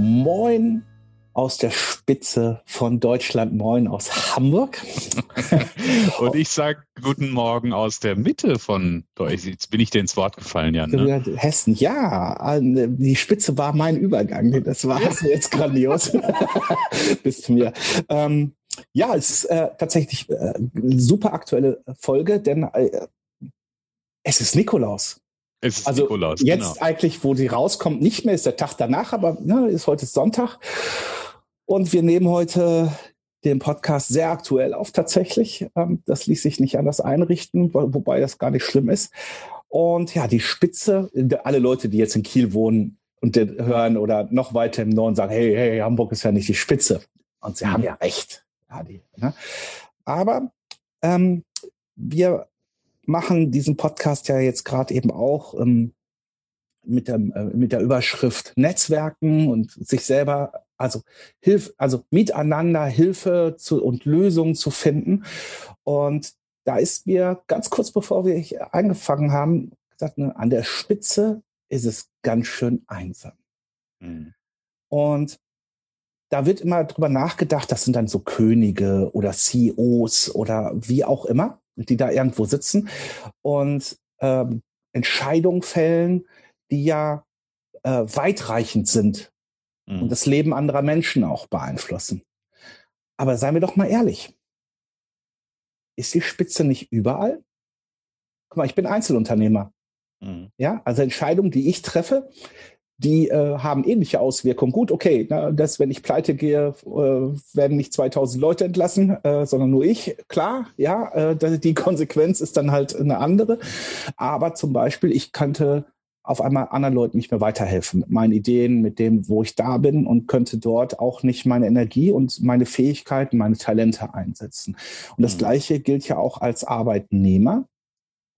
Moin aus der Spitze von Deutschland, moin aus Hamburg. Und ich sage guten Morgen aus der Mitte von Deutschland. Jetzt bin ich dir ins Wort gefallen, Jan. Ne? Hessen, ja. Die Spitze war mein Übergang. Das war jetzt grandios. Bis zu mir. Ähm, ja, es ist äh, tatsächlich äh, super aktuelle Folge, denn äh, es ist Nikolaus. Es ist also Nikolaus, jetzt genau. eigentlich, wo sie rauskommt, nicht mehr, ist der Tag danach, aber ne, ist heute Sonntag. Und wir nehmen heute den Podcast sehr aktuell auf tatsächlich. Ähm, das ließ sich nicht anders einrichten, wobei das gar nicht schlimm ist. Und ja, die Spitze, alle Leute, die jetzt in Kiel wohnen und hören oder noch weiter im Norden sagen, hey, hey, Hamburg ist ja nicht die Spitze. Und sie haben ja recht. Ja, die, ne? Aber ähm, wir machen diesen Podcast ja jetzt gerade eben auch ähm, mit, der, äh, mit der Überschrift Netzwerken und sich selber, also Hilf, also miteinander Hilfe zu, und Lösungen zu finden. Und da ist mir ganz kurz bevor wir angefangen haben, gesagt, ne, an der Spitze ist es ganz schön einsam. Mhm. Und da wird immer drüber nachgedacht, das sind dann so Könige oder CEOs oder wie auch immer die da irgendwo sitzen und ähm, Entscheidungen fällen, die ja äh, weitreichend sind mhm. und das Leben anderer Menschen auch beeinflussen. Aber seien wir doch mal ehrlich. Ist die Spitze nicht überall? Guck mal, ich bin Einzelunternehmer. Mhm. Ja, also Entscheidungen, die ich treffe, die äh, haben ähnliche Auswirkungen. Gut, okay, na, dass wenn ich pleite gehe, äh, werden nicht 2000 Leute entlassen, äh, sondern nur ich. Klar, ja, äh, die Konsequenz ist dann halt eine andere. Aber zum Beispiel, ich könnte auf einmal anderen Leuten nicht mehr weiterhelfen mit meinen Ideen, mit dem, wo ich da bin und könnte dort auch nicht meine Energie und meine Fähigkeiten, meine Talente einsetzen. Und das mhm. Gleiche gilt ja auch als Arbeitnehmer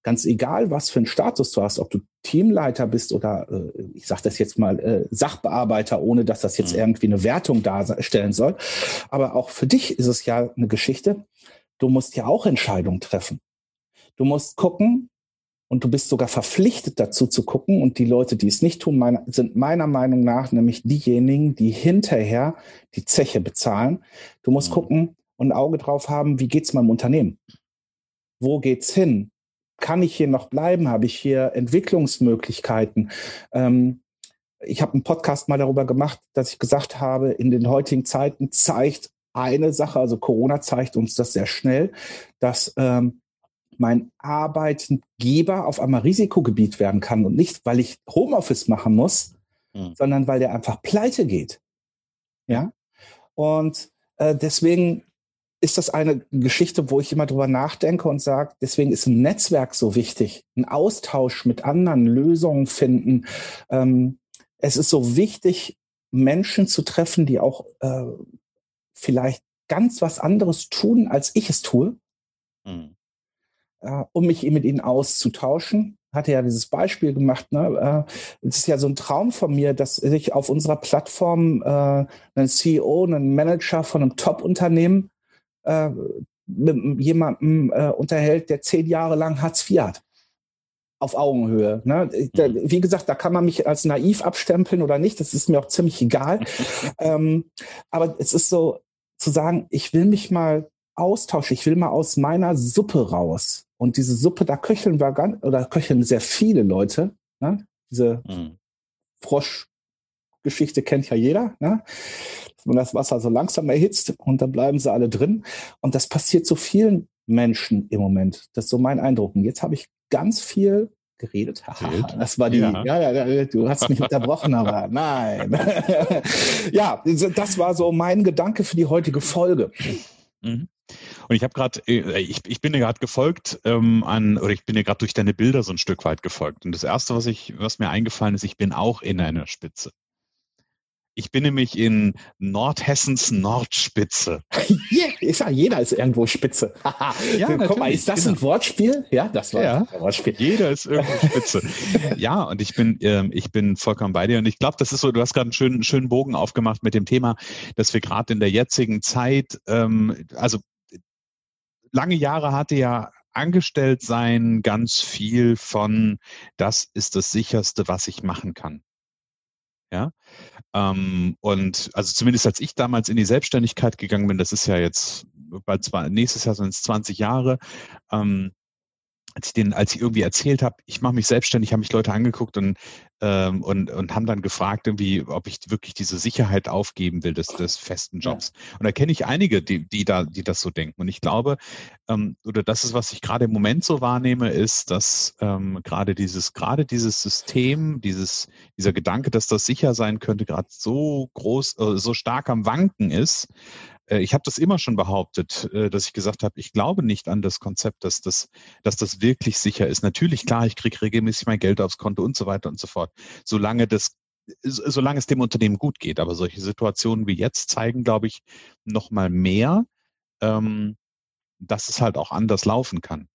ganz egal, was für einen Status du hast, ob du Teamleiter bist oder äh, ich sage das jetzt mal äh, Sachbearbeiter, ohne dass das jetzt mhm. irgendwie eine Wertung darstellen soll. Aber auch für dich ist es ja eine Geschichte. Du musst ja auch Entscheidungen treffen. Du musst gucken und du bist sogar verpflichtet dazu zu gucken. Und die Leute, die es nicht tun, meine, sind meiner Meinung nach nämlich diejenigen, die hinterher die Zeche bezahlen. Du musst mhm. gucken und ein Auge drauf haben, wie geht's meinem Unternehmen? Wo geht's hin? Kann ich hier noch bleiben? Habe ich hier Entwicklungsmöglichkeiten? Ähm, ich habe einen Podcast mal darüber gemacht, dass ich gesagt habe, in den heutigen Zeiten zeigt eine Sache, also Corona zeigt uns das sehr schnell, dass ähm, mein Arbeitgeber auf einmal Risikogebiet werden kann und nicht, weil ich Homeoffice machen muss, mhm. sondern weil der einfach pleite geht. Ja. Und äh, deswegen ist das eine Geschichte, wo ich immer drüber nachdenke und sage, deswegen ist ein Netzwerk so wichtig, ein Austausch mit anderen, Lösungen finden. Ähm, es ist so wichtig, Menschen zu treffen, die auch äh, vielleicht ganz was anderes tun, als ich es tue, mhm. äh, um mich mit ihnen auszutauschen. Hatte ja dieses Beispiel gemacht. Ne? Äh, es ist ja so ein Traum von mir, dass ich auf unserer Plattform äh, einen CEO, einen Manager von einem Top-Unternehmen äh, mit jemandem äh, unterhält, der zehn Jahre lang Hartz IV hat. Auf Augenhöhe. Ne? Da, mhm. wie gesagt, da kann man mich als naiv abstempeln oder nicht. Das ist mir auch ziemlich egal. ähm, aber es ist so zu sagen, ich will mich mal austauschen. Ich will mal aus meiner Suppe raus. Und diese Suppe, da köcheln wir ganz, oder köcheln sehr viele Leute. Ne? Diese mhm. Froschgeschichte kennt ja jeder. Ne? wenn das Wasser so langsam erhitzt und dann bleiben sie alle drin. Und das passiert so vielen Menschen im Moment. Das ist so mein Eindruck. Und jetzt habe ich ganz viel geredet. das war die, ja. ja, ja, du hast mich unterbrochen, aber nein. ja, das war so mein Gedanke für die heutige Folge. Mhm. Und ich habe gerade, äh, ich, ich bin dir gerade gefolgt ähm, an, oder ich bin dir gerade durch deine Bilder so ein Stück weit gefolgt. Und das erste, was ich, was mir eingefallen ist, ich bin auch in einer Spitze. Ich bin nämlich in Nordhessens Nordspitze. yeah, ist ja, jeder ist irgendwo Spitze. ja, Guck mal, ist das genau. ein Wortspiel? Ja, das war ja, ein Wortspiel. Jeder ist irgendwo Spitze. ja, und ich bin, ähm, ich bin vollkommen bei dir. Und ich glaube, das ist so, du hast gerade einen schönen, schönen Bogen aufgemacht mit dem Thema, dass wir gerade in der jetzigen Zeit, ähm, also lange Jahre hatte ja angestellt sein ganz viel von, das ist das sicherste, was ich machen kann. Ja. Ähm, und also zumindest als ich damals in die Selbstständigkeit gegangen bin, das ist ja jetzt bald zwei, nächstes Jahr sind es 20 Jahre, ähm, als ich den, als ich irgendwie erzählt habe, ich mache mich selbstständig, haben mich Leute angeguckt und, ähm, und, und haben dann gefragt, irgendwie, ob ich wirklich diese Sicherheit aufgeben will des, des festen Jobs. Ja. Und da kenne ich einige, die, die da, die das so denken. Und ich glaube, ähm, oder das ist, was ich gerade im Moment so wahrnehme, ist, dass ähm, gerade dieses, gerade dieses System, dieses, dieser Gedanke, dass das sicher sein könnte, gerade so groß, äh, so stark am Wanken ist, ich habe das immer schon behauptet, äh, dass ich gesagt habe, ich glaube nicht an das Konzept, dass das, dass das wirklich sicher ist. Natürlich, klar, ich kriege regelmäßig mein Geld aufs Konto und so weiter und so fort. Solange das solange es dem Unternehmen gut geht. Aber solche Situationen wie jetzt zeigen, glaube ich, noch mal mehr, ähm, dass es halt auch anders laufen kann.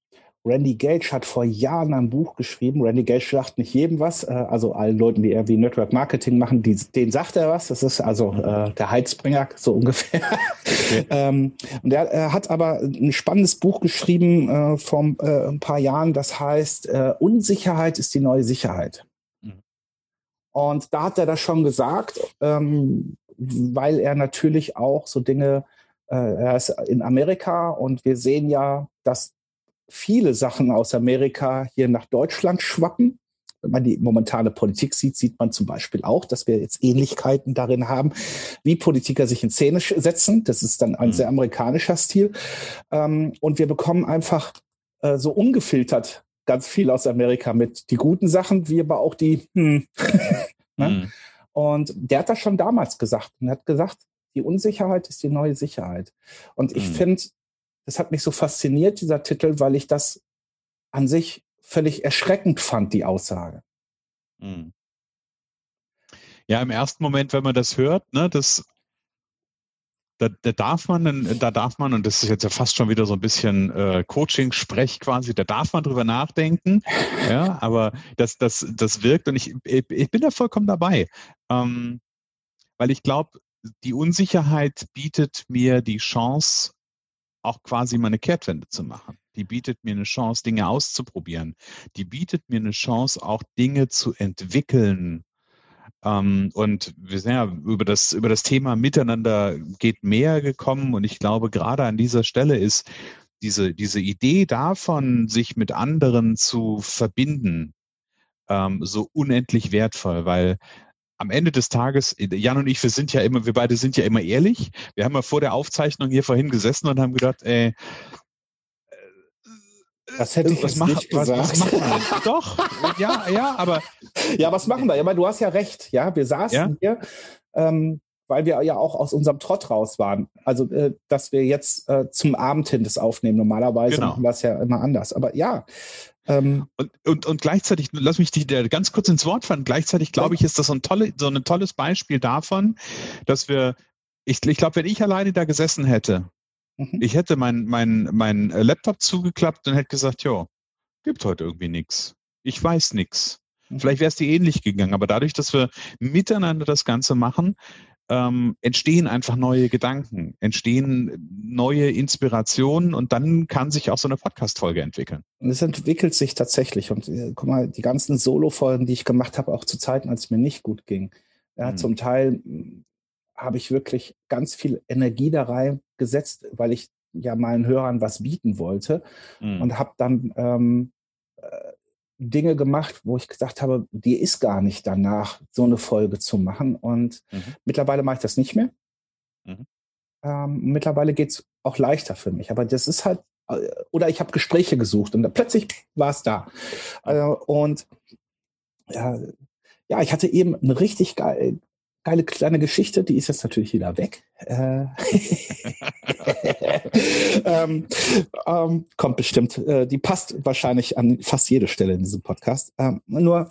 Randy Gage hat vor Jahren ein Buch geschrieben. Randy Gage sagt nicht jedem was, äh, also allen Leuten, die irgendwie Network Marketing machen, die, denen sagt er was. Das ist also äh, der Heizbringer, so ungefähr. Okay. ähm, und er, er, hat aber ein spannendes Buch geschrieben äh, vor äh, ein paar Jahren, das heißt äh, Unsicherheit ist die neue Sicherheit. Mhm. Und da hat er das schon gesagt, ähm, weil er natürlich auch so Dinge, äh, er ist in Amerika und wir sehen ja, dass viele Sachen aus Amerika hier nach Deutschland schwappen. Wenn man die momentane Politik sieht, sieht man zum Beispiel auch, dass wir jetzt Ähnlichkeiten darin haben, wie Politiker sich in Szene setzen. Das ist dann ein mhm. sehr amerikanischer Stil. Ähm, und wir bekommen einfach äh, so ungefiltert ganz viel aus Amerika mit die guten Sachen, wie aber auch die. Hm. ne? mhm. Und der hat das schon damals gesagt und hat gesagt, die Unsicherheit ist die neue Sicherheit. Und ich mhm. finde, das hat mich so fasziniert, dieser Titel, weil ich das an sich völlig erschreckend fand, die Aussage. Hm. Ja, im ersten Moment, wenn man das hört, ne, das da, da darf man, da darf man, und das ist jetzt ja fast schon wieder so ein bisschen äh, Coaching-Sprech quasi, da darf man drüber nachdenken, ja, aber das, das, das wirkt und ich, ich bin da vollkommen dabei. Ähm, weil ich glaube, die Unsicherheit bietet mir die Chance, auch quasi meine Kehrtwende zu machen. Die bietet mir eine Chance, Dinge auszuprobieren. Die bietet mir eine Chance, auch Dinge zu entwickeln. Ähm, und wir sind ja über das, über das Thema Miteinander geht mehr gekommen. Und ich glaube, gerade an dieser Stelle ist diese, diese Idee davon, sich mit anderen zu verbinden, ähm, so unendlich wertvoll, weil am Ende des Tages, Jan und ich, wir sind ja immer, wir beide sind ja immer ehrlich. Wir haben ja vor der Aufzeichnung hier vorhin gesessen und haben gedacht, ey, das hätte ich was mach, nicht gesagt. Was, was machen wir Doch, ja, ja, aber. Ja, was machen wir? Ja, aber du hast ja recht. Ja, wir saßen ja? hier, ähm, weil wir ja auch aus unserem Trott raus waren. Also, äh, dass wir jetzt äh, zum Abend hin das aufnehmen. Normalerweise genau. machen wir es ja immer anders. Aber ja, ähm, und, und, und gleichzeitig, lass mich dich ganz kurz ins Wort fallen, gleichzeitig glaube ich, ist das so ein, tolle, so ein tolles Beispiel davon, dass wir, ich, ich glaube, wenn ich alleine da gesessen hätte, mhm. ich hätte mein, mein, mein Laptop zugeklappt und hätte gesagt, jo, gibt heute irgendwie nichts. Ich weiß nichts. Mhm. Vielleicht wäre es dir ähnlich gegangen, aber dadurch, dass wir miteinander das Ganze machen, ähm, entstehen einfach neue Gedanken, entstehen neue Inspirationen und dann kann sich auch so eine Podcast-Folge entwickeln. Und es entwickelt sich tatsächlich. Und äh, guck mal, die ganzen Solo-Folgen, die ich gemacht habe, auch zu Zeiten, als es mir nicht gut ging. Ja, mhm. Zum Teil hm, habe ich wirklich ganz viel Energie da reingesetzt, weil ich ja meinen Hörern was bieten wollte mhm. und habe dann ähm, äh, Dinge gemacht, wo ich gesagt habe, die ist gar nicht danach, so eine Folge zu machen. Und mhm. mittlerweile mache ich das nicht mehr. Mhm. Ähm, mittlerweile geht es auch leichter für mich. Aber das ist halt, äh, oder ich habe Gespräche gesucht und plötzlich war es da. Äh, und ja, ja, ich hatte eben eine richtig geil, geile kleine Geschichte, die ist jetzt natürlich wieder weg. Äh, ähm, ähm, kommt bestimmt. Äh, die passt wahrscheinlich an fast jede Stelle in diesem Podcast. Ähm, nur,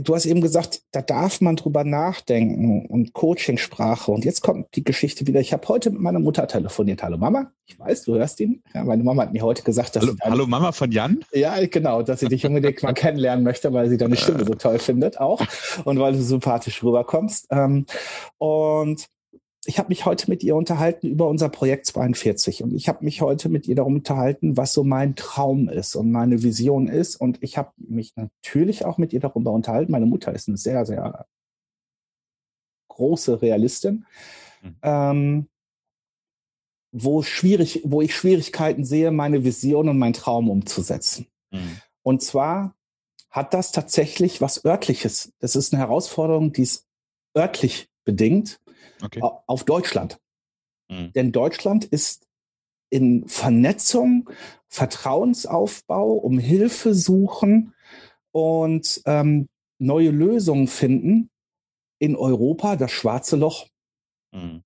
du hast eben gesagt, da darf man drüber nachdenken und Coachingsprache. Und jetzt kommt die Geschichte wieder. Ich habe heute mit meiner Mutter telefoniert. Hallo Mama, ich weiß, du hörst ihn. Ja, meine Mama hat mir heute gesagt, dass Hallo, hallo Mama von Jan? Ja, genau, dass sie dich unbedingt mal kennenlernen möchte, weil sie deine Stimme so toll findet auch und weil du sympathisch rüberkommst. Ähm, und ich habe mich heute mit ihr unterhalten über unser Projekt 42 und ich habe mich heute mit ihr darum unterhalten, was so mein Traum ist und meine Vision ist und ich habe mich natürlich auch mit ihr darüber unterhalten. Meine Mutter ist eine sehr, sehr große Realistin, mhm. ähm, wo, schwierig, wo ich Schwierigkeiten sehe, meine Vision und meinen Traum umzusetzen. Mhm. Und zwar hat das tatsächlich was örtliches. Das ist eine Herausforderung, die ist örtlich bedingt okay. auf Deutschland. Mhm. Denn Deutschland ist in Vernetzung, Vertrauensaufbau, um Hilfe suchen und ähm, neue Lösungen finden in Europa das schwarze Loch. Mhm.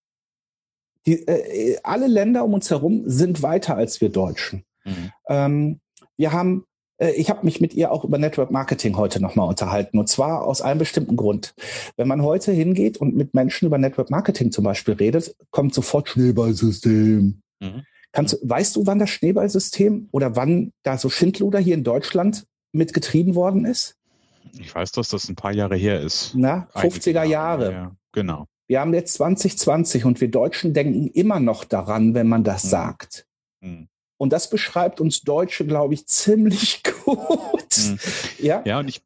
Die, äh, alle Länder um uns herum sind weiter als wir Deutschen. Mhm. Ähm, wir haben äh, ich habe mich mit ihr auch über Network Marketing heute nochmal unterhalten. Und zwar aus einem bestimmten Grund. Wenn man heute hingeht und mit Menschen über Network Marketing zum Beispiel redet, kommt sofort Schneeballsystem. Mhm. Kannst, weißt du, wann das Schneeballsystem oder wann da so Schindluder hier in Deutschland mitgetrieben worden ist? Ich weiß, dass das ein paar Jahre her ist. Na, 50er Jahre. Ja, genau. Wir haben jetzt 2020 und wir Deutschen denken immer noch daran, wenn man das mhm. sagt. Mhm. Und das beschreibt uns Deutsche, glaube ich, ziemlich gut. Mhm. Ja? ja, und ich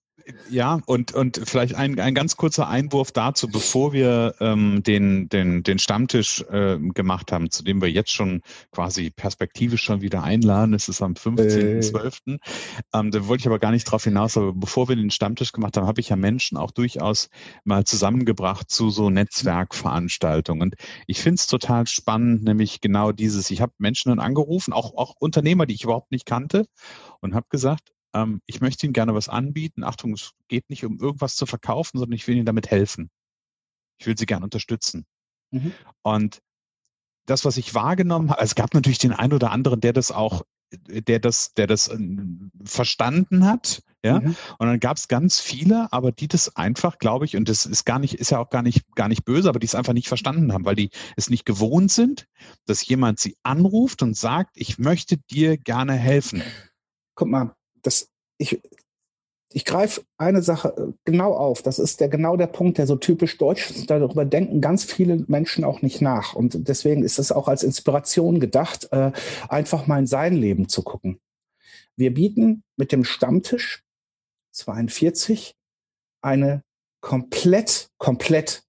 ja, und, und vielleicht ein, ein ganz kurzer Einwurf dazu, bevor wir ähm, den, den, den Stammtisch äh, gemacht haben, zu dem wir jetzt schon quasi perspektivisch schon wieder einladen. Es ist am 15.12. Äh. Ähm, da wollte ich aber gar nicht drauf hinaus, aber bevor wir den Stammtisch gemacht haben, habe ich ja Menschen auch durchaus mal zusammengebracht zu so Netzwerkveranstaltungen. Und ich finde es total spannend, nämlich genau dieses, ich habe Menschen dann angerufen, auch, auch Unternehmer, die ich überhaupt nicht kannte, und habe gesagt, ähm, ich möchte Ihnen gerne was anbieten. Achtung, es geht nicht um irgendwas zu verkaufen, sondern ich will Ihnen damit helfen. Ich will Sie gerne unterstützen. Mhm. Und das, was ich wahrgenommen habe, es gab natürlich den einen oder anderen, der das auch, der das, der das ähm, verstanden hat, ja. Mhm. Und dann gab es ganz viele, aber die das einfach, glaube ich, und das ist gar nicht, ist ja auch gar nicht, gar nicht böse, aber die es einfach nicht verstanden haben, weil die es nicht gewohnt sind, dass jemand sie anruft und sagt, ich möchte dir gerne helfen. Guck mal, das, ich, ich greife eine Sache äh, genau auf. Das ist der genau der Punkt, der so typisch deutsch ist. Darüber denken ganz viele Menschen auch nicht nach. Und deswegen ist es auch als Inspiration gedacht, äh, einfach mal in sein Leben zu gucken. Wir bieten mit dem Stammtisch 42 eine komplett, komplett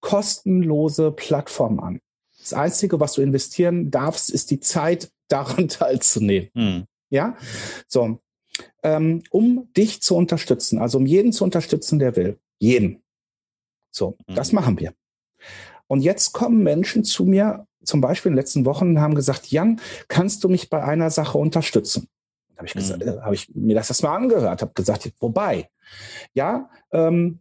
kostenlose Plattform an. Das Einzige, was du investieren darfst, ist die Zeit, daran teilzunehmen. Hm. Ja, so, ähm, um dich zu unterstützen, also um jeden zu unterstützen, der will. Jeden. So, mhm. das machen wir. Und jetzt kommen Menschen zu mir, zum Beispiel in den letzten Wochen, und haben gesagt, Jan, kannst du mich bei einer Sache unterstützen? Da habe ich, gesagt, mhm. äh, habe ich mir das erstmal angehört, habe gesagt, wobei? Ja, ähm,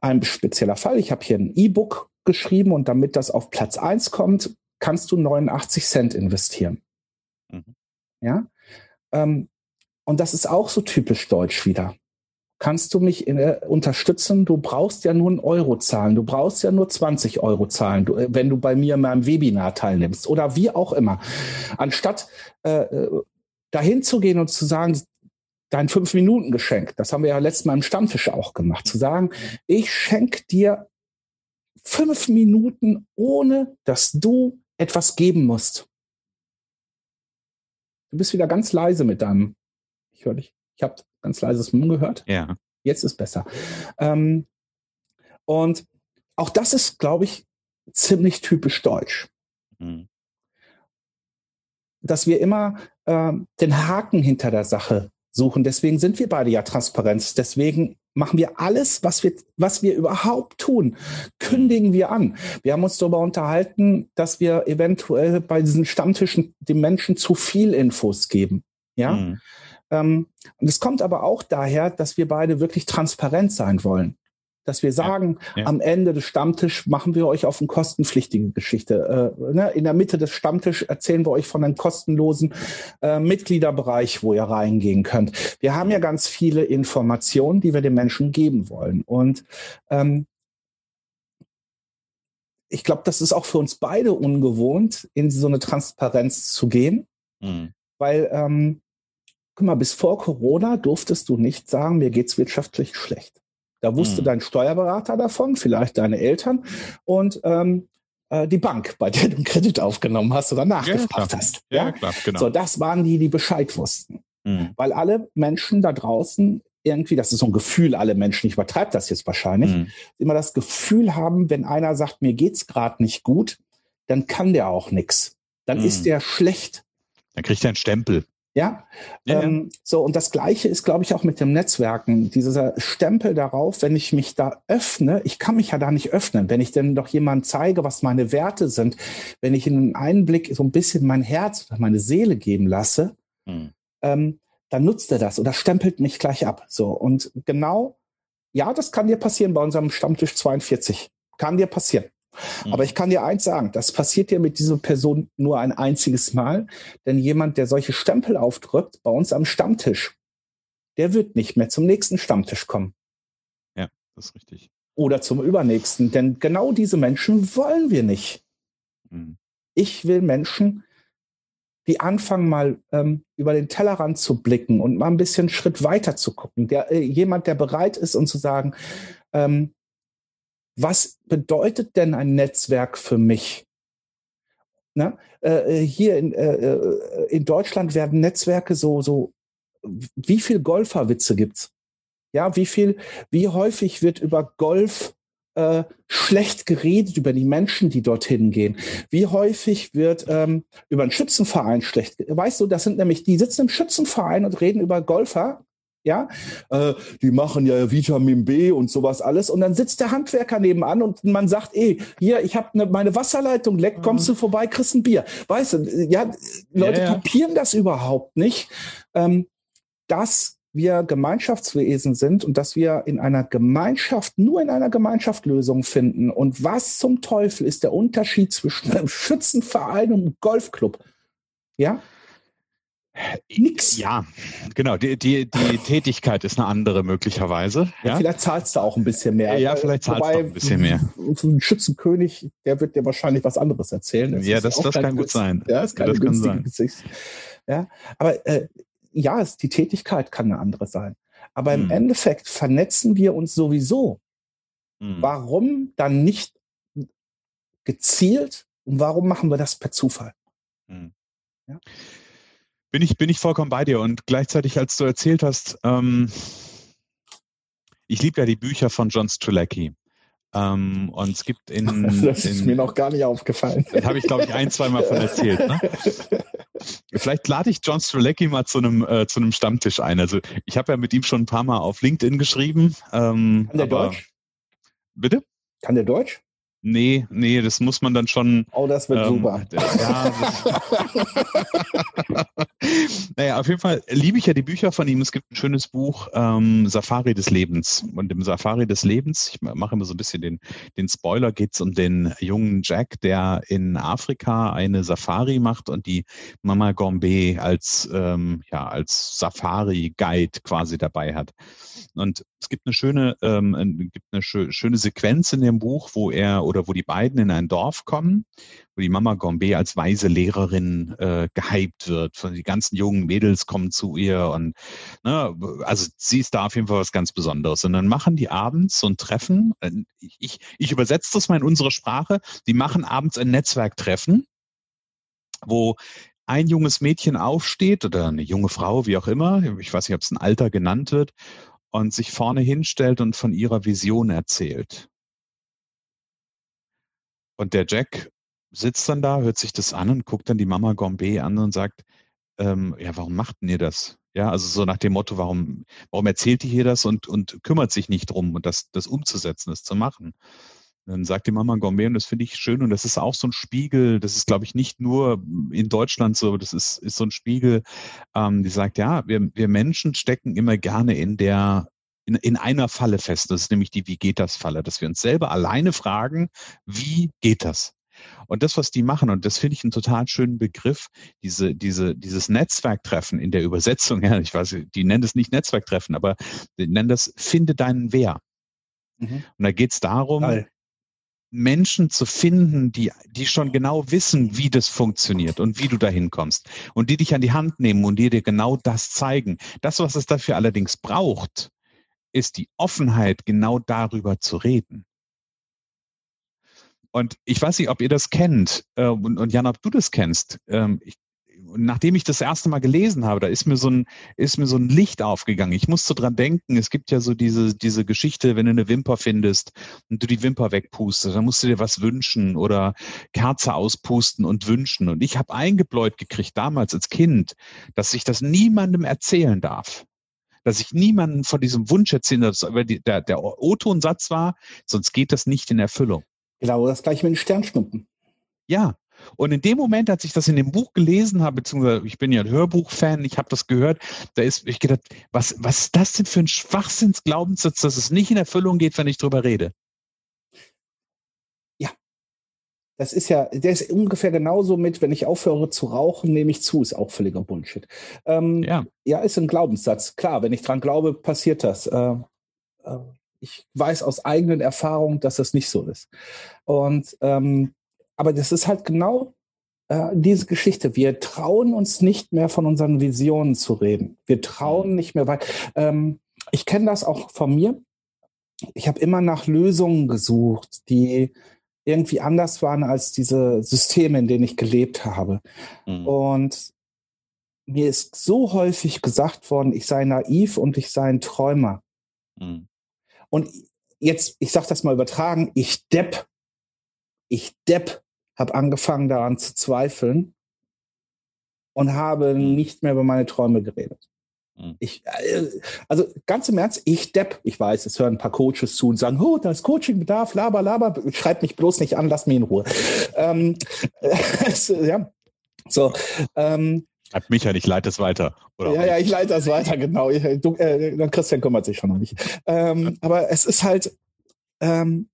ein spezieller Fall. Ich habe hier ein E-Book geschrieben und damit das auf Platz eins kommt, kannst du 89 Cent investieren. Mhm. Ja, ähm, und das ist auch so typisch deutsch wieder. Kannst du mich in, äh, unterstützen? Du brauchst ja nur einen Euro zahlen. Du brauchst ja nur 20 Euro zahlen, du, äh, wenn du bei mir in meinem Webinar teilnimmst oder wie auch immer. Anstatt äh, äh dahin zu gehen und zu sagen, dein Fünf-Minuten-Geschenk, das haben wir ja letztes Mal im Stammtisch auch gemacht, zu sagen, ich schenke dir fünf Minuten, ohne dass du etwas geben musst. Du bist wieder ganz leise mit deinem. Ich höre dich. Ich habe ganz leises Mumm gehört. Ja. Jetzt ist besser. Ähm, und auch das ist, glaube ich, ziemlich typisch deutsch. Mhm. Dass wir immer äh, den Haken hinter der Sache suchen. Deswegen sind wir beide ja Transparenz. Deswegen machen wir alles, was wir, was wir überhaupt tun, kündigen wir an. Wir haben uns darüber unterhalten, dass wir eventuell bei diesen Stammtischen den Menschen zu viel Infos geben. Ja. Mhm. Ähm, und es kommt aber auch daher, dass wir beide wirklich transparent sein wollen. Dass wir sagen, ja, ja. am Ende des Stammtisch machen wir euch auf eine kostenpflichtige Geschichte. Äh, ne? In der Mitte des Stammtisch erzählen wir euch von einem kostenlosen äh, Mitgliederbereich, wo ihr reingehen könnt. Wir haben ja ganz viele Informationen, die wir den Menschen geben wollen. Und ähm, ich glaube, das ist auch für uns beide ungewohnt, in so eine Transparenz zu gehen, mhm. weil ähm, guck mal, bis vor Corona durftest du nicht sagen, mir geht's wirtschaftlich schlecht. Da wusste mhm. dein Steuerberater davon, vielleicht deine Eltern und ähm, äh, die Bank, bei der du einen Kredit aufgenommen hast oder nachgefragt ja, hast. Ja, ja, klar, genau. So, das waren die, die Bescheid wussten. Mhm. Weil alle Menschen da draußen irgendwie, das ist so ein Gefühl, alle Menschen, ich übertreibe das jetzt wahrscheinlich, mhm. immer das Gefühl haben, wenn einer sagt, mir geht's gerade nicht gut, dann kann der auch nichts. Dann ist mhm. der schlecht. Dann kriegt er einen Stempel. Ja, ja, ähm, so und das Gleiche ist, glaube ich, auch mit dem Netzwerken. Dieser Stempel darauf, wenn ich mich da öffne, ich kann mich ja da nicht öffnen, wenn ich denn doch jemand zeige, was meine Werte sind, wenn ich in einen Einblick so ein bisschen mein Herz oder meine Seele geben lasse, hm. ähm, dann nutzt er das oder stempelt mich gleich ab. So und genau, ja, das kann dir passieren bei unserem Stammtisch 42. Kann dir passieren. Mhm. Aber ich kann dir eins sagen, das passiert dir mit dieser Person nur ein einziges Mal, denn jemand, der solche Stempel aufdrückt, bei uns am Stammtisch, der wird nicht mehr zum nächsten Stammtisch kommen. Ja, das ist richtig. Oder zum übernächsten, denn genau diese Menschen wollen wir nicht. Mhm. Ich will Menschen, die anfangen mal ähm, über den Tellerrand zu blicken und mal ein bisschen Schritt weiter zu gucken. Der, äh, jemand, der bereit ist und zu sagen, ähm, was bedeutet denn ein Netzwerk für mich? Na, äh, äh, hier in, äh, äh, in Deutschland werden Netzwerke so, so, wie viel Golferwitze gibt's? Ja, wie viel, wie häufig wird über Golf äh, schlecht geredet über die Menschen, die dorthin gehen. Wie häufig wird ähm, über einen Schützenverein schlecht. Weißt du, das sind nämlich, die sitzen im Schützenverein und reden über Golfer ja, äh, die machen ja Vitamin B und sowas alles und dann sitzt der Handwerker nebenan und man sagt, ey, hier, ich habe ne, meine Wasserleitung leckt, kommst mhm. du vorbei, kriegst ein Bier. Weißt du, ja, Leute ja, ja. kapieren das überhaupt nicht, ähm, dass wir Gemeinschaftswesen sind und dass wir in einer Gemeinschaft, nur in einer Gemeinschaft Lösungen finden. Und was zum Teufel ist der Unterschied zwischen einem Schützenverein und einem Golfclub? Ja, Nix. Ja, genau. Die, die, die Tätigkeit ist eine andere möglicherweise. Ja? ja? vielleicht zahlst du auch ein bisschen mehr. Ja, vielleicht zahlst Wobei, du auch ein bisschen mehr. Ein Schützenkönig, der wird dir wahrscheinlich was anderes erzählen. Das ja, das, das kann gut sein. Ja, ist keine das günstige Gesicht. Ja, aber äh, ja, es, die Tätigkeit kann eine andere sein. Aber hm. im Endeffekt vernetzen wir uns sowieso. Hm. Warum dann nicht gezielt und warum machen wir das per Zufall? Hm. Ja? Bin ich, bin ich vollkommen bei dir. Und gleichzeitig, als du erzählt hast, ähm, ich liebe ja die Bücher von John Strelacki. Ähm, und es gibt in. Das ist in, mir noch gar nicht aufgefallen. Das habe ich, glaube ich, ein, zwei Mal von erzählt. Ne? Vielleicht lade ich John Strelacki mal zu einem, äh, zu einem Stammtisch ein. Also, ich habe ja mit ihm schon ein paar Mal auf LinkedIn geschrieben. Ähm, Kann der aber, Deutsch? Bitte? Kann der Deutsch? Nee, nee, das muss man dann schon. Oh, das wird ähm, super. Ja, naja, auf jeden Fall liebe ich ja die Bücher von ihm. Es gibt ein schönes Buch, ähm, Safari des Lebens. Und im Safari des Lebens, ich mache immer so ein bisschen den, den Spoiler, geht es um den jungen Jack, der in Afrika eine Safari macht und die Mama Gombe als, ähm, ja, als Safari-Guide quasi dabei hat. Und es gibt eine schöne, ähm, gibt eine schö schöne Sequenz in dem Buch, wo er oder wo die beiden in ein Dorf kommen, wo die Mama Gombe als weise Lehrerin äh, gehypt wird. Die ganzen jungen Mädels kommen zu ihr und ne, also sie ist da auf jeden Fall was ganz Besonderes. Und dann machen die abends so ein Treffen. Äh, ich, ich übersetze das mal in unsere Sprache. Die machen abends ein Netzwerktreffen, wo ein junges Mädchen aufsteht oder eine junge Frau, wie auch immer, ich weiß nicht, ob es ein Alter genannt wird, und sich vorne hinstellt und von ihrer Vision erzählt. Und der Jack sitzt dann da, hört sich das an und guckt dann die Mama Gombe an und sagt, ähm, ja, warum macht denn ihr das? Ja, also so nach dem Motto, warum, warum erzählt ihr hier das und, und kümmert sich nicht drum, das, das umzusetzen, das zu machen? Dann sagt die Mama Gourmet, und das finde ich schön, und das ist auch so ein Spiegel, das ist, glaube ich, nicht nur in Deutschland so, das ist, ist so ein Spiegel, ähm, die sagt, ja, wir, wir Menschen stecken immer gerne in der in, in einer Falle fest. Das ist nämlich die Wie geht das Falle, dass wir uns selber alleine fragen, wie geht das? Und das, was die machen, und das finde ich einen total schönen Begriff, diese, diese, dieses Netzwerktreffen in der Übersetzung, ja, ich weiß, die nennen das nicht Netzwerktreffen, aber die nennen das Finde deinen Wer. Mhm. Und da geht es darum, Geil. Menschen zu finden, die, die schon genau wissen, wie das funktioniert und wie du dahin kommst und die dich an die Hand nehmen und die dir genau das zeigen. Das, was es dafür allerdings braucht, ist die Offenheit, genau darüber zu reden. Und ich weiß nicht, ob ihr das kennt äh, und, und Jan, ob du das kennst. Ähm, ich, nachdem ich das erste Mal gelesen habe, da ist mir so ein, ist mir so ein Licht aufgegangen. Ich musste dran denken, es gibt ja so diese, diese Geschichte, wenn du eine Wimper findest und du die Wimper wegpustest, dann musst du dir was wünschen oder Kerze auspusten und wünschen. Und ich habe eingebläut gekriegt damals als Kind, dass ich das niemandem erzählen darf dass ich niemanden von diesem Wunsch erzählen darf, weil der, der O-Ton-Satz war, sonst geht das nicht in Erfüllung. Genau, das gleiche mit den Sternschnuppen. Ja. Und in dem Moment, als ich das in dem Buch gelesen habe, beziehungsweise ich bin ja ein Hörbuchfan, ich habe das gehört, da ist ich gedacht, was, was ist das denn für ein Schwachsinnsglaubenssatz, dass es nicht in Erfüllung geht, wenn ich drüber rede? Ja. Das ist ja, der ist ungefähr genauso mit, wenn ich aufhöre zu rauchen, nehme ich zu, ist auch völliger Bullshit. Ähm, ja. ja, ist ein Glaubenssatz. Klar, wenn ich dran glaube, passiert das. Äh, äh, ich weiß aus eigenen Erfahrungen, dass das nicht so ist. Und ähm, aber das ist halt genau äh, diese Geschichte. Wir trauen uns nicht mehr von unseren Visionen zu reden. Wir trauen nicht mehr weil Ähm, ich kenne das auch von mir. Ich habe immer nach Lösungen gesucht, die irgendwie anders waren als diese Systeme, in denen ich gelebt habe. Mhm. Und mir ist so häufig gesagt worden, ich sei naiv und ich sei ein Träumer. Mhm. Und jetzt, ich sage das mal übertragen, ich Depp, ich Depp, habe angefangen daran zu zweifeln und habe mhm. nicht mehr über meine Träume geredet. Mhm. Ich, äh, also ganz im Ernst, ich Depp, ich weiß, es hören ein paar Coaches zu und sagen, oh, da ist Coachingbedarf, laber, laber, schreib mich bloß nicht an, lass mich in Ruhe. ähm, ja, so, ähm, Schreibt Micha, ich leite es weiter. Oder ja, ja, ich leite das weiter, genau. Du, äh, Christian kümmert sich schon noch nicht. Ähm, aber es ist halt ähm,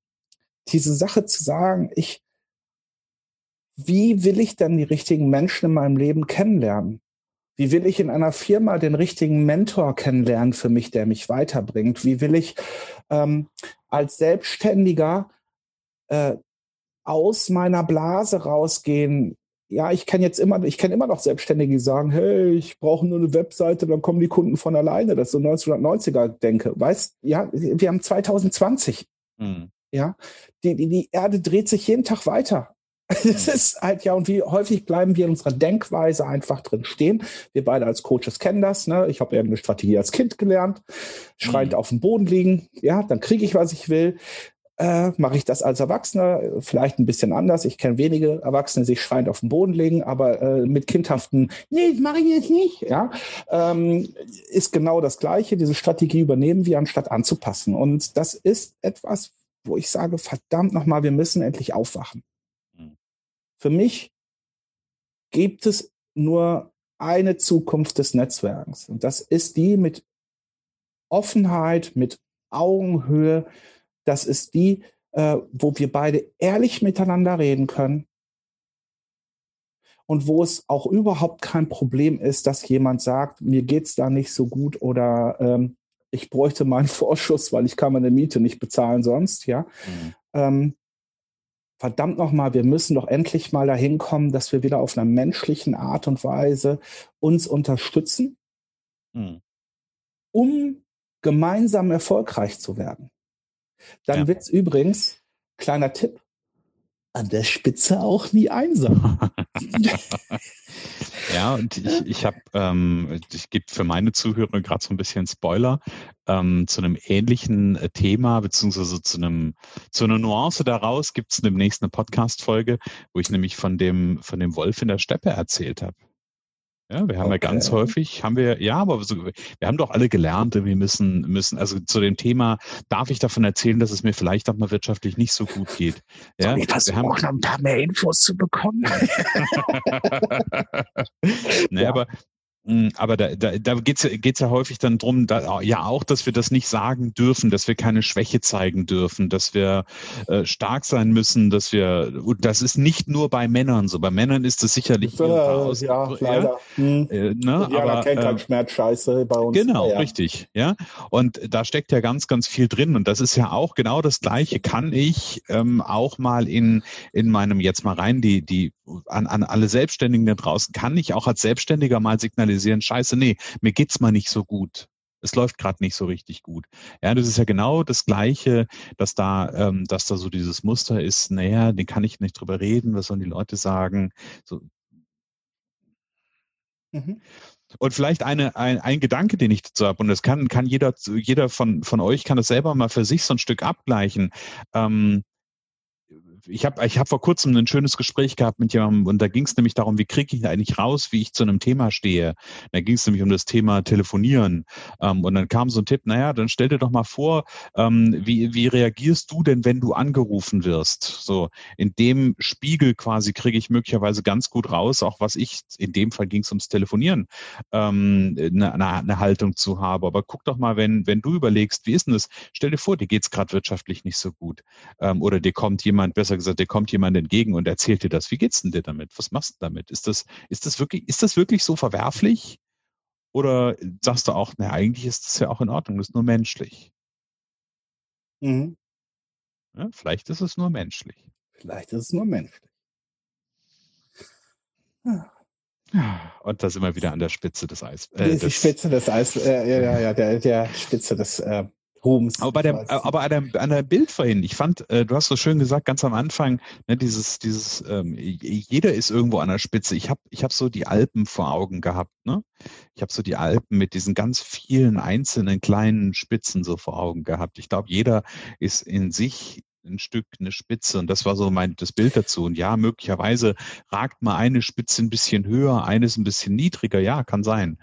diese Sache zu sagen, ich, wie will ich dann die richtigen Menschen in meinem Leben kennenlernen? Wie will ich in einer Firma den richtigen Mentor kennenlernen für mich, der mich weiterbringt? Wie will ich ähm, als Selbstständiger äh, aus meiner Blase rausgehen, ja, ich kenne jetzt immer, ich kenne immer noch Selbstständige, die sagen, hey, ich brauche nur eine Webseite, dann kommen die Kunden von alleine. Das ist so 1990er denke. Weißt, ja, wir haben 2020. Mhm. Ja, die, die, die Erde dreht sich jeden Tag weiter. Es ist halt ja, und wie häufig bleiben wir in unserer Denkweise einfach drin stehen. Wir beide als Coaches kennen das. Ne? Ich habe eben eine Strategie als Kind gelernt. Schreiend mhm. auf dem Boden liegen. Ja, dann kriege ich, was ich will äh, mache ich das als Erwachsener vielleicht ein bisschen anders. Ich kenne wenige Erwachsene, die sich schreiend auf den Boden legen, aber äh, mit kindhaften, nee, das mache ich jetzt nicht, ja, ähm, ist genau das Gleiche. Diese Strategie übernehmen wir, anstatt anzupassen. Und das ist etwas, wo ich sage, verdammt nochmal, wir müssen endlich aufwachen. Für mich gibt es nur eine Zukunft des Netzwerks. Und das ist die mit Offenheit, mit Augenhöhe, das ist die, äh, wo wir beide ehrlich miteinander reden können und wo es auch überhaupt kein Problem ist, dass jemand sagt, mir geht's da nicht so gut oder ähm, ich bräuchte meinen Vorschuss, weil ich kann meine Miete nicht bezahlen sonst, ja. Mhm. Ähm, verdammt nochmal, wir müssen doch endlich mal dahin kommen, dass wir wieder auf einer menschlichen Art und Weise uns unterstützen, mhm. um gemeinsam erfolgreich zu werden. Dann ja. wird es übrigens, kleiner Tipp, an der Spitze auch nie einsam. ja, und ich, ich habe, ähm, ich gebe für meine Zuhörer gerade so ein bisschen Spoiler ähm, zu einem ähnlichen äh, Thema, beziehungsweise zu einem, zu einer Nuance daraus gibt es demnächst eine Podcast-Folge, wo ich nämlich von dem, von dem Wolf in der Steppe erzählt habe. Ja, wir haben okay. ja ganz häufig, haben wir, ja, aber so, wir haben doch alle gelernt, wir müssen, müssen, also zu dem Thema, darf ich davon erzählen, dass es mir vielleicht auch mal wirtschaftlich nicht so gut geht? Ja, Soll ich versuchen, wir haben, ein paar mehr Infos zu bekommen? naja, ja. aber aber da, da, da geht es geht's ja häufig dann drum, da, ja auch, dass wir das nicht sagen dürfen, dass wir keine Schwäche zeigen dürfen, dass wir äh, stark sein müssen, dass wir, und das ist nicht nur bei Männern so, bei Männern ist das sicherlich äh, aus, ja, leider. Hm. Äh, ne, ja, aber, kennt halt äh, Schmerzscheiße bei uns. Genau, ja. richtig, ja. Und da steckt ja ganz, ganz viel drin und das ist ja auch genau das Gleiche, kann ich ähm, auch mal in, in meinem, jetzt mal rein, die, die, an, an alle Selbstständigen da draußen, kann ich auch als Selbstständiger mal signalisieren, signalisieren, scheiße, nee, mir geht's mal nicht so gut. Es läuft gerade nicht so richtig gut. Ja, das ist ja genau das Gleiche, dass da, ähm, dass da so dieses Muster ist, naja, den kann ich nicht drüber reden, was sollen die Leute sagen? So. Mhm. Und vielleicht eine, ein, ein Gedanke, den ich dazu habe, und das kann, kann jeder, jeder von, von euch kann das selber mal für sich so ein Stück abgleichen. Ähm, ich habe ich hab vor kurzem ein schönes Gespräch gehabt mit jemandem und da ging es nämlich darum, wie kriege ich eigentlich raus, wie ich zu einem Thema stehe. Da ging es nämlich um das Thema Telefonieren. Ähm, und dann kam so ein Tipp, naja, dann stell dir doch mal vor, ähm, wie, wie reagierst du denn, wenn du angerufen wirst? So, in dem Spiegel quasi kriege ich möglicherweise ganz gut raus, auch was ich, in dem Fall ging es ums Telefonieren, ähm, eine, eine, Haltung zu haben. Aber guck doch mal, wenn, wenn du überlegst, wie ist denn das? Stell dir vor, dir geht es gerade wirtschaftlich nicht so gut. Ähm, oder dir kommt jemand besser besser gesagt, dir kommt jemand entgegen und erzählt dir das. Wie geht's denn dir damit? Was machst du damit? Ist das, ist das wirklich, ist das wirklich so verwerflich? Oder sagst du auch, na, eigentlich ist das ja auch in Ordnung, das ist nur menschlich? Mhm. Ja, vielleicht ist es nur menschlich. Vielleicht ist es nur menschlich. Und da sind wir wieder an der Spitze des Eis. Äh, die Spitze des Eis, äh, ja, ja, der, der Spitze des äh, Ruhms. Aber bei der, aber an der, an der Bild vorhin, ich fand, äh, du hast so schön gesagt, ganz am Anfang, ne, dieses, dieses, ähm, jeder ist irgendwo an der Spitze. Ich habe ich hab so die Alpen vor Augen gehabt, ne? Ich habe so die Alpen mit diesen ganz vielen einzelnen kleinen Spitzen so vor Augen gehabt. Ich glaube, jeder ist in sich ein Stück eine Spitze und das war so mein das Bild dazu und ja möglicherweise ragt mal eine Spitze ein bisschen höher eines ein bisschen niedriger ja kann sein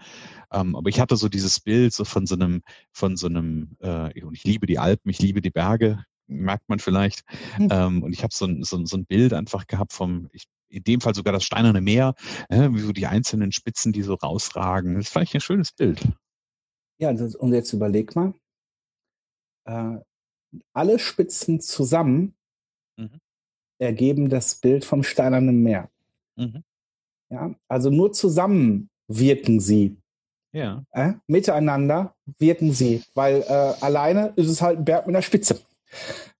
ähm, aber ich hatte so dieses Bild so von so einem, von so einem, äh, und ich liebe die Alpen, ich liebe die Berge, merkt man vielleicht. Mhm. Ähm, und ich habe so ein, so, so ein Bild einfach gehabt vom, ich, in dem Fall sogar das steinerne Meer, äh, wie so die einzelnen Spitzen, die so rausragen. Das fand ich ein schönes Bild. Ja, und jetzt überleg mal, äh, alle Spitzen zusammen mhm. ergeben das Bild vom steinernen Meer. Mhm. Ja, also nur zusammen wirken sie ja. Äh, miteinander wirken sie, weil äh, alleine ist es halt ein Berg mit einer Spitze.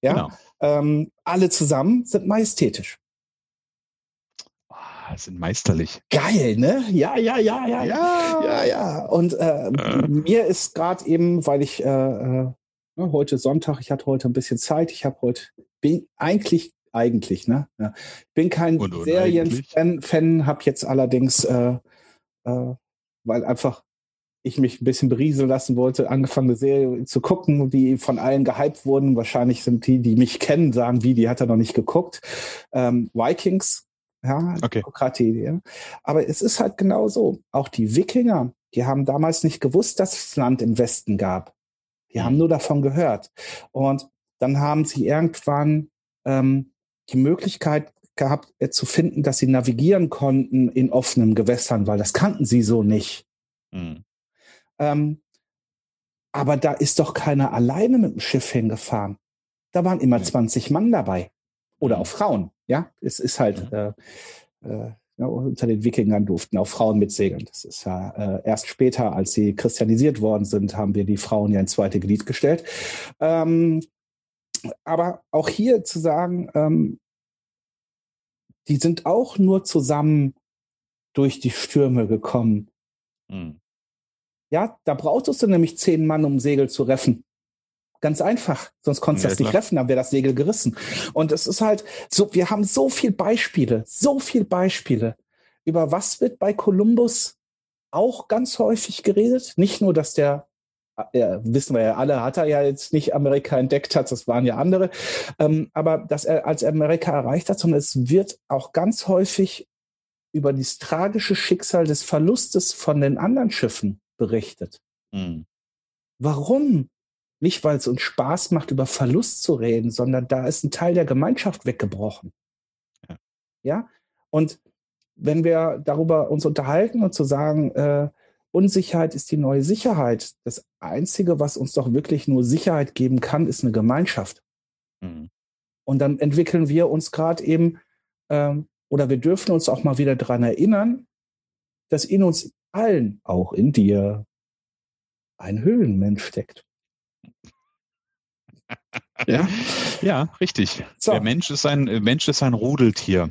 Ja. Genau. Ähm, alle zusammen sind majestätisch. Oh, sind meisterlich. Geil, ne? Ja, ja, ja, ja, ja, ja, ja. Und äh, äh. mir ist gerade eben, weil ich äh, äh, heute Sonntag, ich hatte heute ein bisschen Zeit, ich habe heute bin eigentlich eigentlich, ne? Ja. Bin kein Serien-Fan, Fan, habe jetzt allerdings, äh, äh, weil einfach ich mich ein bisschen berieseln lassen wollte, angefangen eine Serie zu gucken, die von allen gehypt wurden. Wahrscheinlich sind die, die mich kennen, sagen, wie, die hat er noch nicht geguckt. Ähm, Vikings, ja, okay. Idee. Aber es ist halt genau so. Auch die Wikinger, die haben damals nicht gewusst, dass es Land im Westen gab. Die mhm. haben nur davon gehört. Und dann haben sie irgendwann ähm, die Möglichkeit gehabt, äh, zu finden, dass sie navigieren konnten in offenen Gewässern, weil das kannten sie so nicht. Mhm. Ähm, aber da ist doch keiner alleine mit dem Schiff hingefahren. Da waren immer 20 Mann dabei. Oder mhm. auch Frauen. Ja, es ist halt, äh, äh, ja, unter den Wikingern durften auch Frauen mitsegeln. Das ist ja äh, erst später, als sie christianisiert worden sind, haben wir die Frauen ja ins zweite Glied gestellt. Ähm, aber auch hier zu sagen, ähm, die sind auch nur zusammen durch die Stürme gekommen. Mhm. Ja, da brauchtest du nämlich zehn Mann, um Segel zu reffen. Ganz einfach. Sonst konntest du ja, das nicht reffen, dann wäre das Segel gerissen. Und es ist halt so, wir haben so viel Beispiele, so viel Beispiele. Über was wird bei Kolumbus auch ganz häufig geredet? Nicht nur, dass der ja, wissen wir ja alle, hat er ja jetzt nicht Amerika entdeckt hat, das waren ja andere, ähm, aber dass er als Amerika erreicht hat, sondern es wird auch ganz häufig über das tragische Schicksal des Verlustes von den anderen Schiffen berichtet. Mhm. Warum? Nicht, weil es uns Spaß macht, über Verlust zu reden, sondern da ist ein Teil der Gemeinschaft weggebrochen. Ja. ja? Und wenn wir darüber uns unterhalten und zu sagen, äh, Unsicherheit ist die neue Sicherheit. Das Einzige, was uns doch wirklich nur Sicherheit geben kann, ist eine Gemeinschaft. Mhm. Und dann entwickeln wir uns gerade eben, ähm, oder wir dürfen uns auch mal wieder daran erinnern, dass in uns allen, auch in dir, ein Höhlenmensch steckt. Ja, ja, richtig. So. Der Mensch ist ein Mensch ist ein Rudeltier.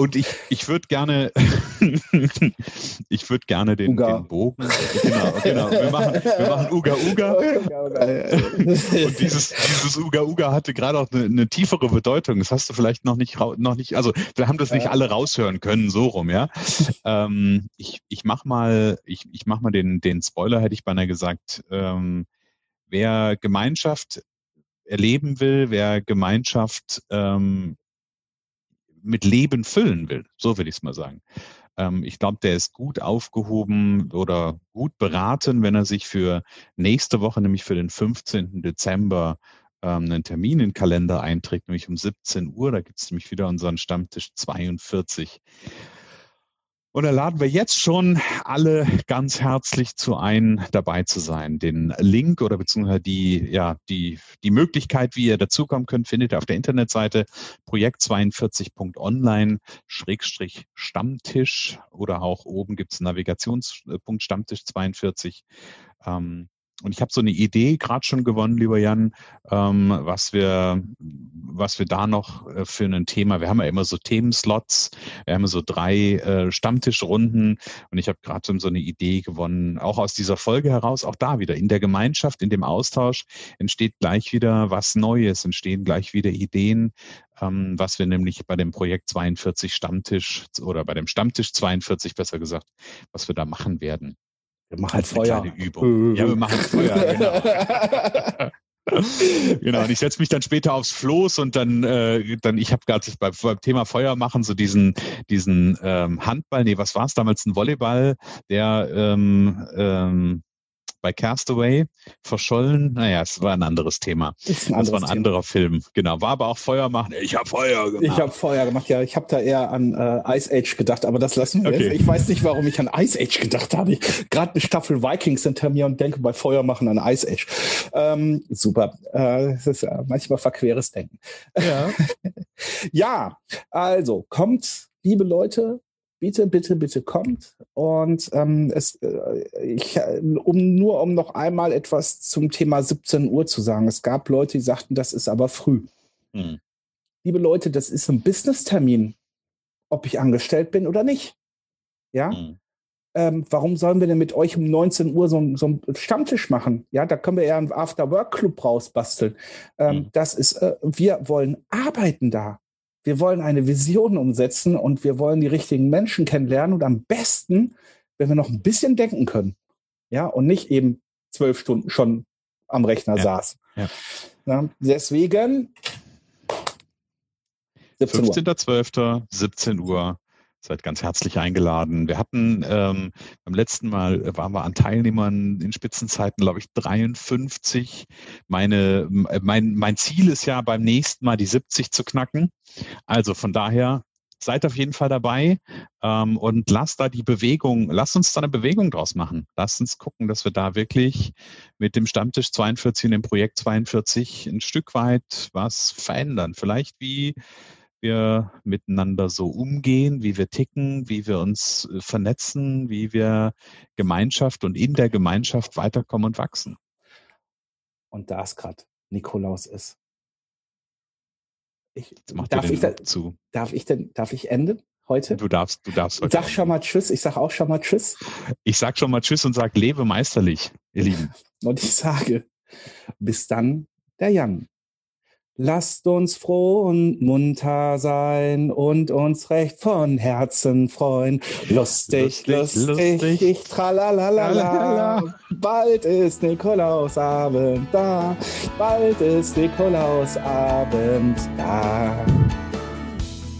Und ich, ich würde gerne, ich würde gerne den, den, Bogen, genau, genau, wir machen, wir machen Uga Uga. Und dieses, dieses Uga Uga hatte gerade auch eine, eine, tiefere Bedeutung. Das hast du vielleicht noch nicht, noch nicht, also wir haben das nicht alle raushören können, so rum, ja. Ähm, ich, ich mach mal, ich, ich mach mal den, den Spoiler, hätte ich beinahe gesagt. Ähm, wer Gemeinschaft erleben will, wer Gemeinschaft ähm, mit Leben füllen will, so will ich es mal sagen. Ähm, ich glaube, der ist gut aufgehoben oder gut beraten, wenn er sich für nächste Woche, nämlich für den 15. Dezember, ähm, einen Termin in den Kalender einträgt, nämlich um 17 Uhr. Da gibt es nämlich wieder unseren Stammtisch 42. Und da laden wir jetzt schon alle ganz herzlich zu ein, dabei zu sein. Den Link oder beziehungsweise die, ja, die, die Möglichkeit, wie ihr dazukommen könnt, findet ihr auf der Internetseite projekt42.online Schrägstrich Stammtisch oder auch oben gibt es Navigationspunkt Stammtisch 42. Ähm, und ich habe so eine Idee gerade schon gewonnen, lieber Jan, ähm, was wir, was wir da noch äh, für ein Thema. Wir haben ja immer so Themenslots, wir haben so drei äh, Stammtischrunden und ich habe gerade so eine Idee gewonnen, auch aus dieser Folge heraus, auch da wieder in der Gemeinschaft, in dem Austausch entsteht gleich wieder was Neues, entstehen gleich wieder Ideen, ähm, was wir nämlich bei dem Projekt 42 Stammtisch oder bei dem Stammtisch 42 besser gesagt, was wir da machen werden. Wir machen halt Feuer. Übung. ja, wir machen Feuer, genau. genau, und ich setze mich dann später aufs Floß und dann, äh, dann ich habe gerade beim, beim Thema Feuer machen so diesen, diesen ähm, Handball, nee, was war es damals, ein Volleyball, der ähm, ähm, bei Castaway verschollen. Naja, es war ein anderes Thema. Ist ein das war ein Thema. anderer Film. Genau. War aber auch Feuer machen. Ich habe Feuer gemacht. Ich habe Feuer gemacht, ja. Ich habe da eher an äh, Ice Age gedacht, aber das lassen wir. Okay. Ich weiß nicht, warum ich an Ice Age gedacht habe. Gerade eine Staffel Vikings hinter mir und denke bei Feuer machen an Ice Age. Ähm, super. Äh, das ist äh, manchmal verqueres Denken. Ja. ja, also kommt, liebe Leute, bitte, bitte, bitte kommt. Und ähm, es, äh, ich, um nur um noch einmal etwas zum Thema 17 Uhr zu sagen. Es gab Leute, die sagten, das ist aber früh. Hm. Liebe Leute, das ist ein Business-Termin, ob ich angestellt bin oder nicht. Ja. Hm. Ähm, warum sollen wir denn mit euch um 19 Uhr so, so einen Stammtisch machen? Ja, da können wir ja einen After-Work-Club rausbasteln. Ähm, hm. Das ist, äh, wir wollen arbeiten da. Wir wollen eine Vision umsetzen und wir wollen die richtigen Menschen kennenlernen und am besten, wenn wir noch ein bisschen denken können. Ja, und nicht eben zwölf Stunden schon am Rechner ja. saß. Ja. Ja, deswegen 15.12., 17 Uhr. Seid ganz herzlich eingeladen. Wir hatten ähm, beim letzten Mal waren wir an Teilnehmern in Spitzenzeiten, glaube ich, 53. Meine, mein, mein Ziel ist ja beim nächsten Mal die 70 zu knacken. Also von daher seid auf jeden Fall dabei ähm, und lasst da die Bewegung, lasst uns da eine Bewegung draus machen. Lasst uns gucken, dass wir da wirklich mit dem Stammtisch 42 und dem Projekt 42 ein Stück weit was verändern. Vielleicht wie wir miteinander so umgehen, wie wir ticken, wie wir uns äh, vernetzen, wie wir Gemeinschaft und in der Gemeinschaft weiterkommen und wachsen. Und da es gerade Nikolaus ist. Ich, darf, ich da, zu. darf ich denn, darf ich enden heute? Du darfst, du darfst. Ich sag schon mal Tschüss, ich sag auch schon mal Tschüss. Ich sag schon mal Tschüss und sag lebe meisterlich, ihr Lieben. und ich sage, bis dann, der Jan. Lasst uns froh und munter sein und uns recht von Herzen freuen. Lustig, lustig, lustig, ich tralalala. Bald ist Nikolausabend da, bald ist Nikolausabend da.